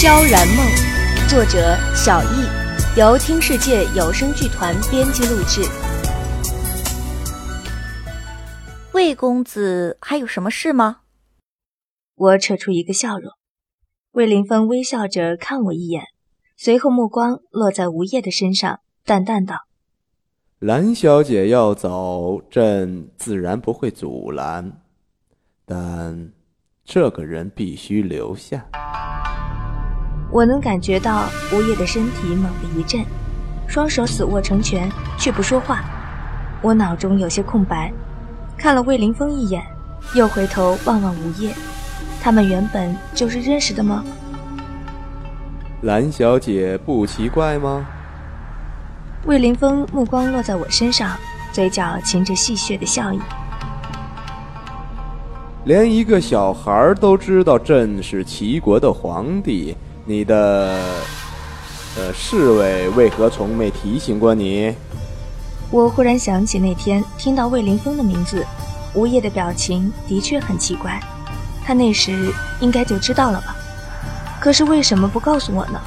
萧然梦，作者小易，由听世界有声剧团编辑录制。魏公子还有什么事吗？我扯出一个笑容。魏凌风微笑着看我一眼，随后目光落在吴叶的身上，淡淡道：“蓝小姐要走，朕自然不会阻拦，但这个人必须留下。”我能感觉到吴叶的身体猛地一震，双手死握成拳，却不说话。我脑中有些空白，看了魏凌风一眼，又回头望望吴叶，他们原本就是认识的吗？蓝小姐不奇怪吗？魏凌风目光落在我身上，嘴角噙着戏谑的笑意。连一个小孩都知道朕是齐国的皇帝。你的，呃，侍卫为何从没提醒过你？我忽然想起那天听到魏凌风的名字，吴叶的表情的确很奇怪。他那时应该就知道了吧？可是为什么不告诉我呢？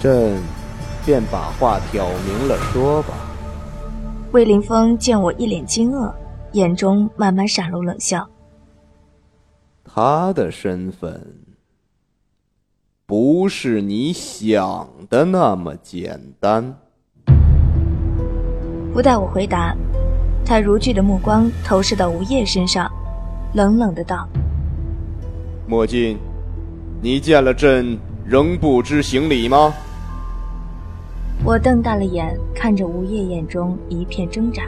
朕便把话挑明了说吧。魏凌风见我一脸惊愕，眼中慢慢闪露冷笑。他的身份。不是你想的那么简单。不待我回答，他如炬的目光投射到吴叶身上，冷冷的道：“莫进，你见了朕仍不知行礼吗？”我瞪大了眼看着吴叶，眼中一片挣扎，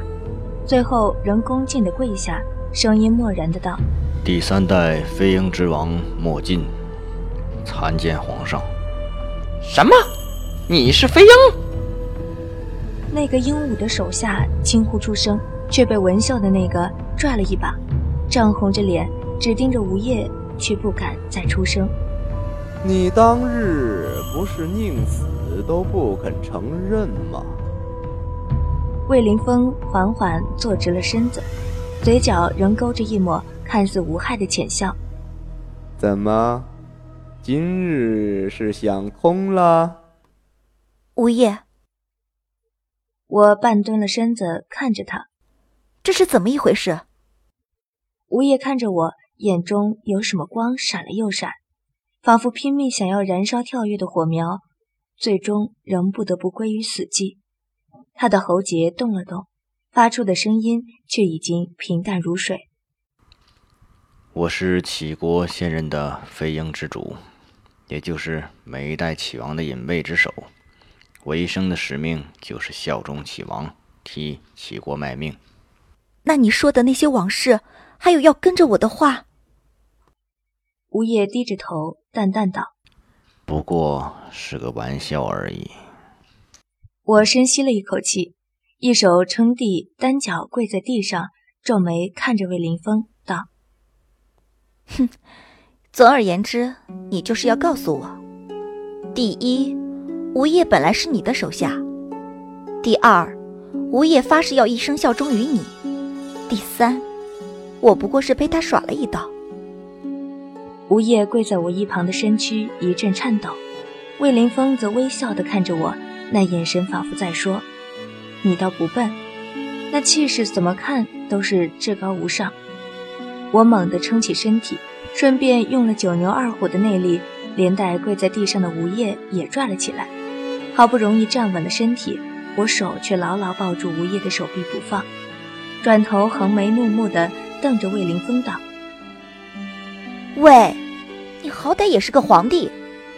最后仍恭敬的跪下，声音漠然的道：“第三代飞鹰之王莫进。”参见皇上。什么？你是飞鹰？那个鹦鹉的手下惊呼出声，却被文秀的那个拽了一把，涨红着脸，只盯着吴叶，却不敢再出声。你当日不是宁死都不肯承认吗？魏凌风缓缓坐直了身子，嘴角仍勾着一抹看似无害的浅笑。怎么？今日是想通了，吴业。我半蹲了身子看着他，这是怎么一回事？吴业看着我，眼中有什么光闪了又闪，仿佛拼命想要燃烧跳跃的火苗，最终仍不得不归于死寂。他的喉结动了动，发出的声音却已经平淡如水。我是齐国现任的飞鹰之主。也就是每一代启王的隐卫之首，我一生的使命就是效忠启王，替齐国卖命。那你说的那些往事，还有要跟着我的话？吴叶低着头，淡淡道：“不过是个玩笑而已。”我深吸了一口气，一手撑地，单脚跪在地上，皱眉看着魏凌风，道：“哼。”总而言之，你就是要告诉我：第一，吴叶本来是你的手下；第二，吴叶发誓要一生效忠于你；第三，我不过是被他耍了一道。吴叶跪在我一旁的身躯一阵颤抖，魏凌风则微笑地看着我，那眼神仿佛在说：“你倒不笨，那气势怎么看都是至高无上。”我猛地撑起身体。顺便用了九牛二虎的内力，连带跪在地上的吴叶也拽了起来。好不容易站稳了身体，我手却牢牢抱住吴叶的手臂不放，转头横眉怒目地瞪着魏凌风道：“喂，你好歹也是个皇帝，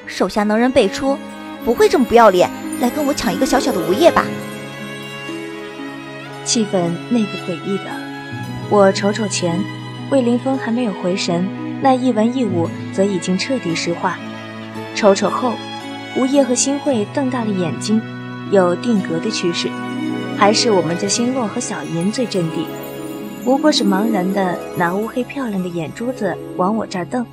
手下能人辈出，不会这么不要脸来跟我抢一个小小的吴叶吧？”气氛那个诡异的，我瞅瞅前，魏凌风还没有回神。那一文一武则已经彻底石化。瞅瞅后，吴叶和新慧瞪大了眼睛，有定格的趋势。还是我们家星洛和小银最镇定，不过是茫然的拿乌黑漂亮的眼珠子往我这儿瞪。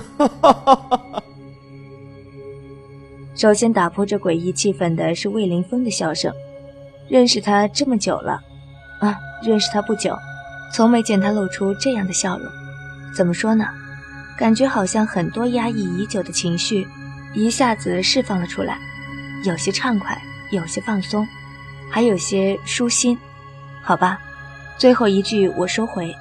首先打破这诡异气氛的是魏凌风的笑声。认识他这么久了，啊，认识他不久，从没见他露出这样的笑容。怎么说呢？感觉好像很多压抑已久的情绪，一下子释放了出来，有些畅快，有些放松，还有些舒心。好吧，最后一句我收回。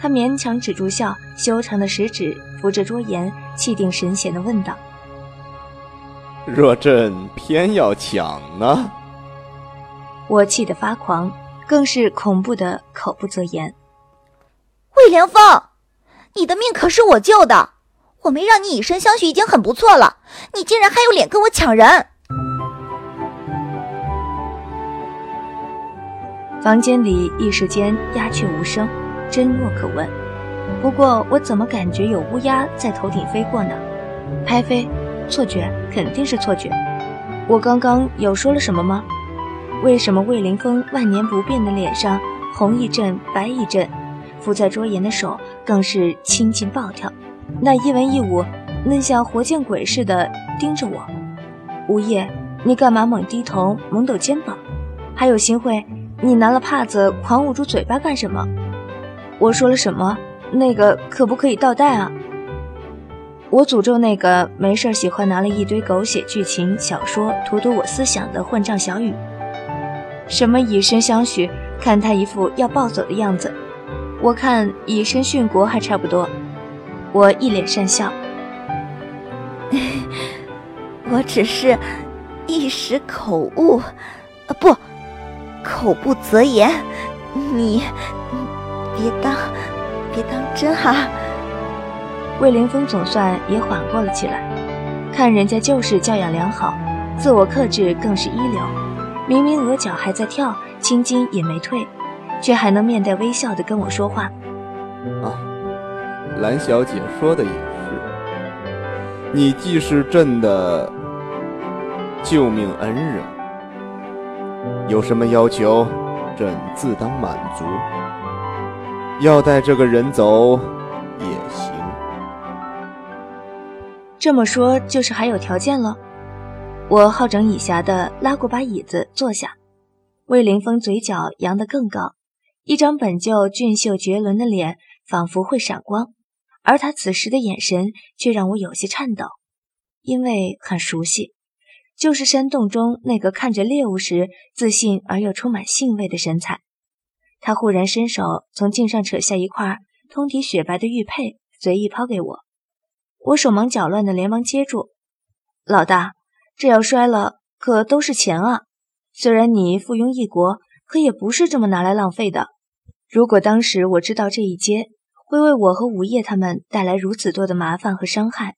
他勉强止住笑，修长的食指扶着桌沿，气定神闲地问道：“若朕偏要抢呢？”我气得发狂，更是恐怖的口不择言。魏良风。你的命可是我救的，我没让你以身相许已经很不错了，你竟然还有脸跟我抢人！房间里一时间鸦雀无声，真若可问。不过我怎么感觉有乌鸦在头顶飞过呢？拍飞？错觉？肯定是错觉。我刚刚有说了什么吗？为什么魏凌风万年不变的脸上红一阵白一阵？伏在桌沿的手更是青筋暴跳，那一文一武，嫩像活见鬼似的盯着我。吴叶，你干嘛猛低头、猛抖肩膀？还有新会，你拿了帕子狂捂住嘴巴干什么？我说了什么？那个可不可以倒带啊？我诅咒那个没事喜欢拿了一堆狗血剧情小说荼毒我思想的混账小雨。什么以身相许？看他一副要暴走的样子。我看以身殉国还差不多，我一脸讪笑。我只是一时口误，啊不，口不择言，你别当别当真哈。魏凌风总算也缓过了气来，看人家就是教养良好，自我克制更是一流。明明额角还在跳，青筋也没退。却还能面带微笑的跟我说话，啊，蓝小姐说的也是，你既是朕的救命恩人，有什么要求，朕自当满足。要带这个人走也行。这么说就是还有条件了？我好整以暇的拉过把椅子坐下，魏凌风嘴角扬得更高。一张本就俊秀绝伦的脸仿佛会闪光，而他此时的眼神却让我有些颤抖，因为很熟悉，就是山洞中那个看着猎物时自信而又充满兴味的神采。他忽然伸手从镜上扯下一块通体雪白的玉佩，随意抛给我，我手忙脚乱的连忙接住。老大，这要摔了可都是钱啊！虽然你附庸一国。可也不是这么拿来浪费的。如果当时我知道这一接会为我和午夜他们带来如此多的麻烦和伤害，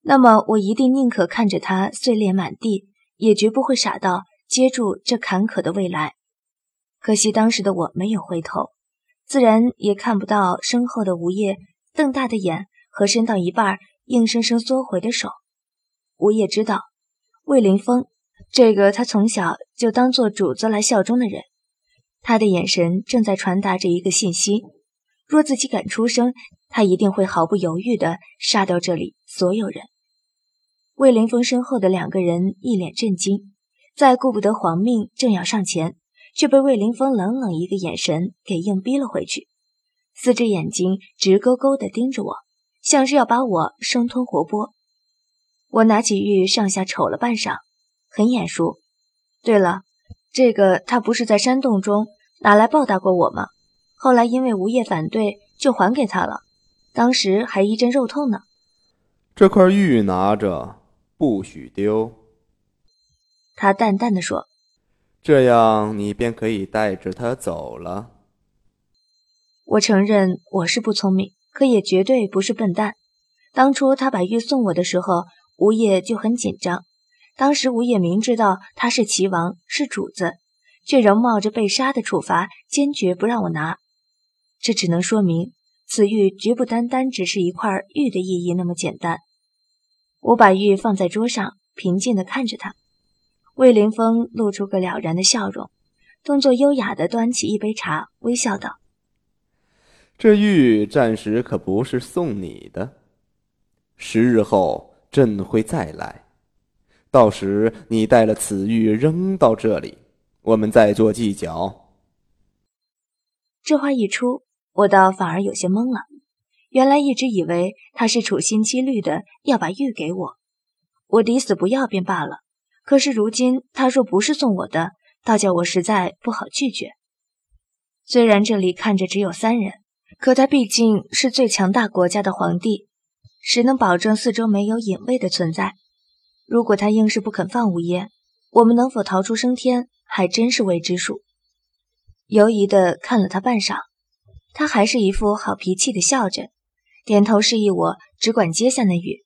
那么我一定宁可看着他碎裂满地，也绝不会傻到接住这坎坷的未来。可惜当时的我没有回头，自然也看不到身后的吴叶瞪大的眼和伸到一半硬生生缩回的手。吴叶知道，魏凌风。这个他从小就当做主子来效忠的人，他的眼神正在传达着一个信息：若自己敢出声，他一定会毫不犹豫地杀掉这里所有人。魏凌风身后的两个人一脸震惊，再顾不得皇命，正要上前，却被魏凌风冷冷一个眼神给硬逼了回去，四只眼睛直勾勾地盯着我，像是要把我生吞活剥。我拿起玉上下瞅了半晌。很眼熟。对了，这个他不是在山洞中拿来报答过我吗？后来因为无业反对，就还给他了。当时还一阵肉痛呢。这块玉拿着，不许丢。他淡淡的说：“这样你便可以带着他走了。”我承认我是不聪明，可也绝对不是笨蛋。当初他把玉送我的时候，吴业就很紧张。当时吴业明知道他是齐王，是主子，却仍冒着被杀的处罚，坚决不让我拿。这只能说明此玉绝不单单只是一块玉的意义那么简单。我把玉放在桌上，平静地看着他。魏凌风露出个了然的笑容，动作优雅的端起一杯茶，微笑道：“这玉暂时可不是送你的，十日后朕会再来。”到时你带了此玉扔到这里，我们再做计较。这话一出，我倒反而有些懵了。原来一直以为他是处心积虑的要把玉给我，我抵死不要便罢了。可是如今他若不是送我的，倒叫我实在不好拒绝。虽然这里看着只有三人，可他毕竟是最强大国家的皇帝，谁能保证四周没有隐卫的存在？如果他硬是不肯放五爷，我们能否逃出升天，还真是未知数。犹疑的看了他半晌，他还是一副好脾气的笑着，点头示意我只管接下那玉。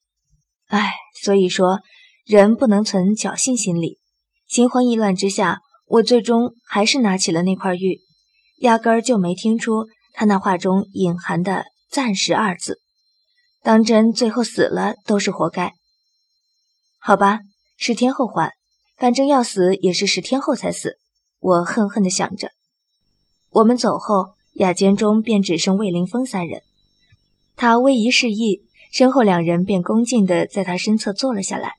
唉，所以说人不能存侥幸心理。心慌意乱之下，我最终还是拿起了那块玉，压根儿就没听出他那话中隐含的“暂时”二字。当真最后死了都是活该。好吧，十天后还，反正要死也是十天后才死。我恨恨地想着。我们走后，雅间中便只剩魏凌风三人。他微一示意，身后两人便恭敬地在他身侧坐了下来。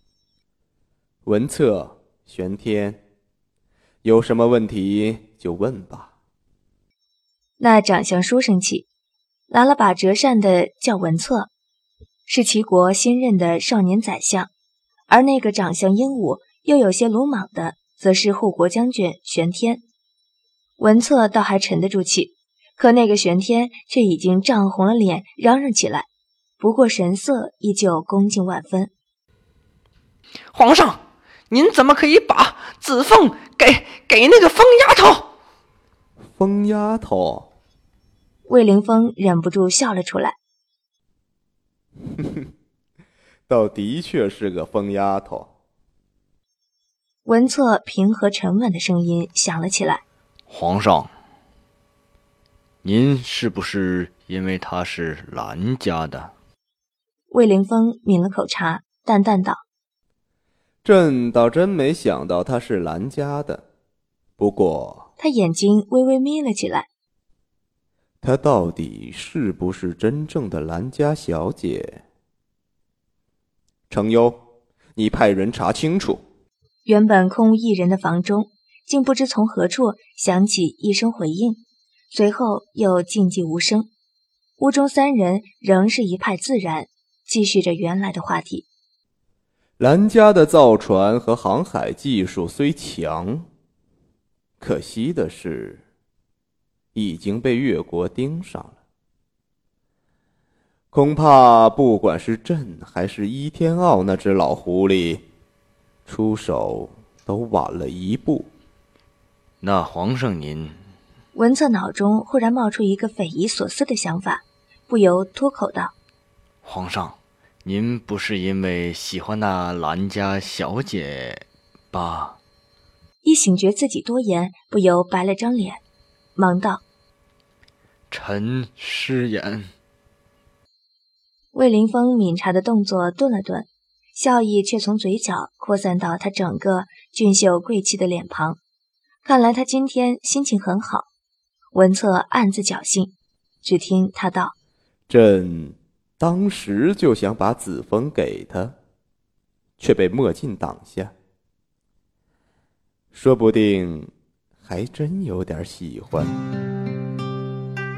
文策、玄天，有什么问题就问吧。那长相书生气、拿了把折扇的叫文策，是齐国新任的少年宰相。而那个长相英武又有些鲁莽的，则是护国将军玄天。文策倒还沉得住气，可那个玄天却已经涨红了脸，嚷嚷起来。不过神色依旧恭敬万分。皇上，您怎么可以把子凤给给那个疯丫头？疯丫头？魏凌风忍不住笑了出来。哼哼。倒的确是个疯丫头。文策平和沉稳的声音响了起来：“皇上，您是不是因为她是兰家的？”魏凌风抿了口茶，淡淡道：“朕倒真没想到她是兰家的。不过……”他眼睛微微眯了起来。她到底是不是真正的兰家小姐？程优，你派人查清楚。原本空无一人的房中，竟不知从何处响起一声回应，随后又静寂无声。屋中三人仍是一派自然，继续着原来的话题。兰家的造船和航海技术虽强，可惜的是，已经被越国盯上了。恐怕不管是朕还是伊天傲那只老狐狸，出手都晚了一步。那皇上您，文策脑中忽然冒出一个匪夷所思的想法，不由脱口道：“皇上，您不是因为喜欢那兰家小姐吧？”一醒觉自己多言，不由白了张脸，忙道：“臣失言。”魏凌风抿茶的动作顿了顿，笑意却从嘴角扩散到他整个俊秀贵气的脸庞。看来他今天心情很好。文策暗自侥幸，只听他道：“朕当时就想把子枫给他，却被墨镜挡下。说不定还真有点喜欢。”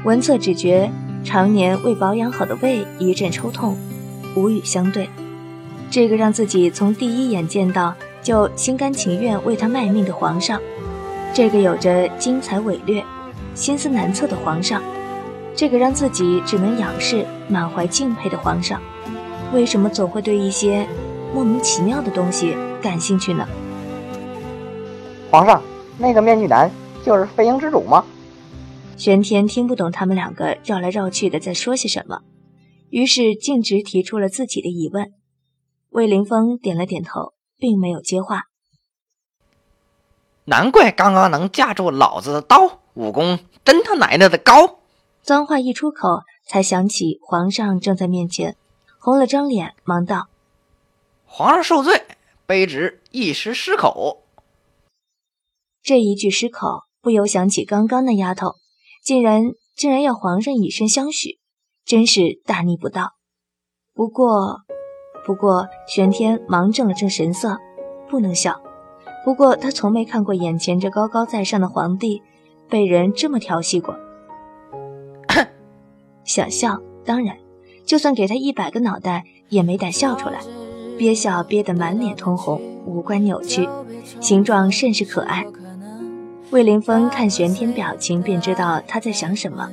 文策只觉。常年未保养好的胃一阵抽痛，无语相对。这个让自己从第一眼见到就心甘情愿为他卖命的皇上，这个有着精彩伟略、心思难测的皇上，这个让自己只能仰视、满怀敬佩的皇上，为什么总会对一些莫名其妙的东西感兴趣呢？皇上，那个面具男就是飞鹰之主吗？玄天听不懂他们两个绕来绕去的在说些什么，于是径直提出了自己的疑问。魏凌风点了点头，并没有接话。难怪刚刚能架住老子的刀，武功真他奶奶的高！脏话一出口，才想起皇上正在面前，红了张脸，忙道：“皇上受罪，卑职一时失口。”这一句失口，不由想起刚刚那丫头。竟然竟然要皇上以身相许，真是大逆不道。不过，不过，玄天忙正了正神色，不能笑。不过他从没看过眼前这高高在上的皇帝被人这么调戏过。想笑，当然，就算给他一百个脑袋也没胆笑出来，憋笑憋得满脸通红，五官扭曲，形状甚是可爱。魏凌风看玄天表情，便知道他在想什么，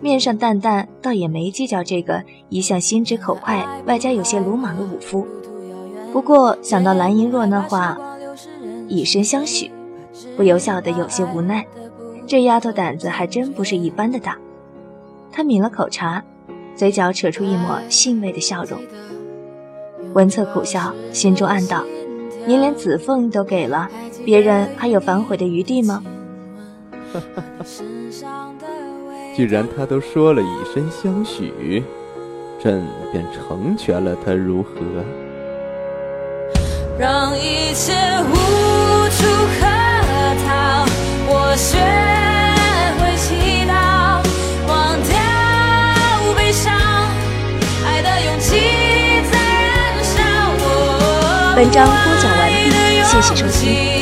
面上淡淡，倒也没计较这个一向心直口快、外加有些鲁莽的武夫。不过想到蓝银若那话，以身相许，不由笑得有些无奈。这丫头胆子还真不是一般的大。他抿了口茶，嘴角扯出一抹欣慰的笑容。文策苦笑，心中暗道：您连子凤都给了。别人还有反悔的余地吗？既然他都说了以身相许，朕便成全了他，如何？让一切无处可逃，我学文。章播讲完毕，谢谢收听。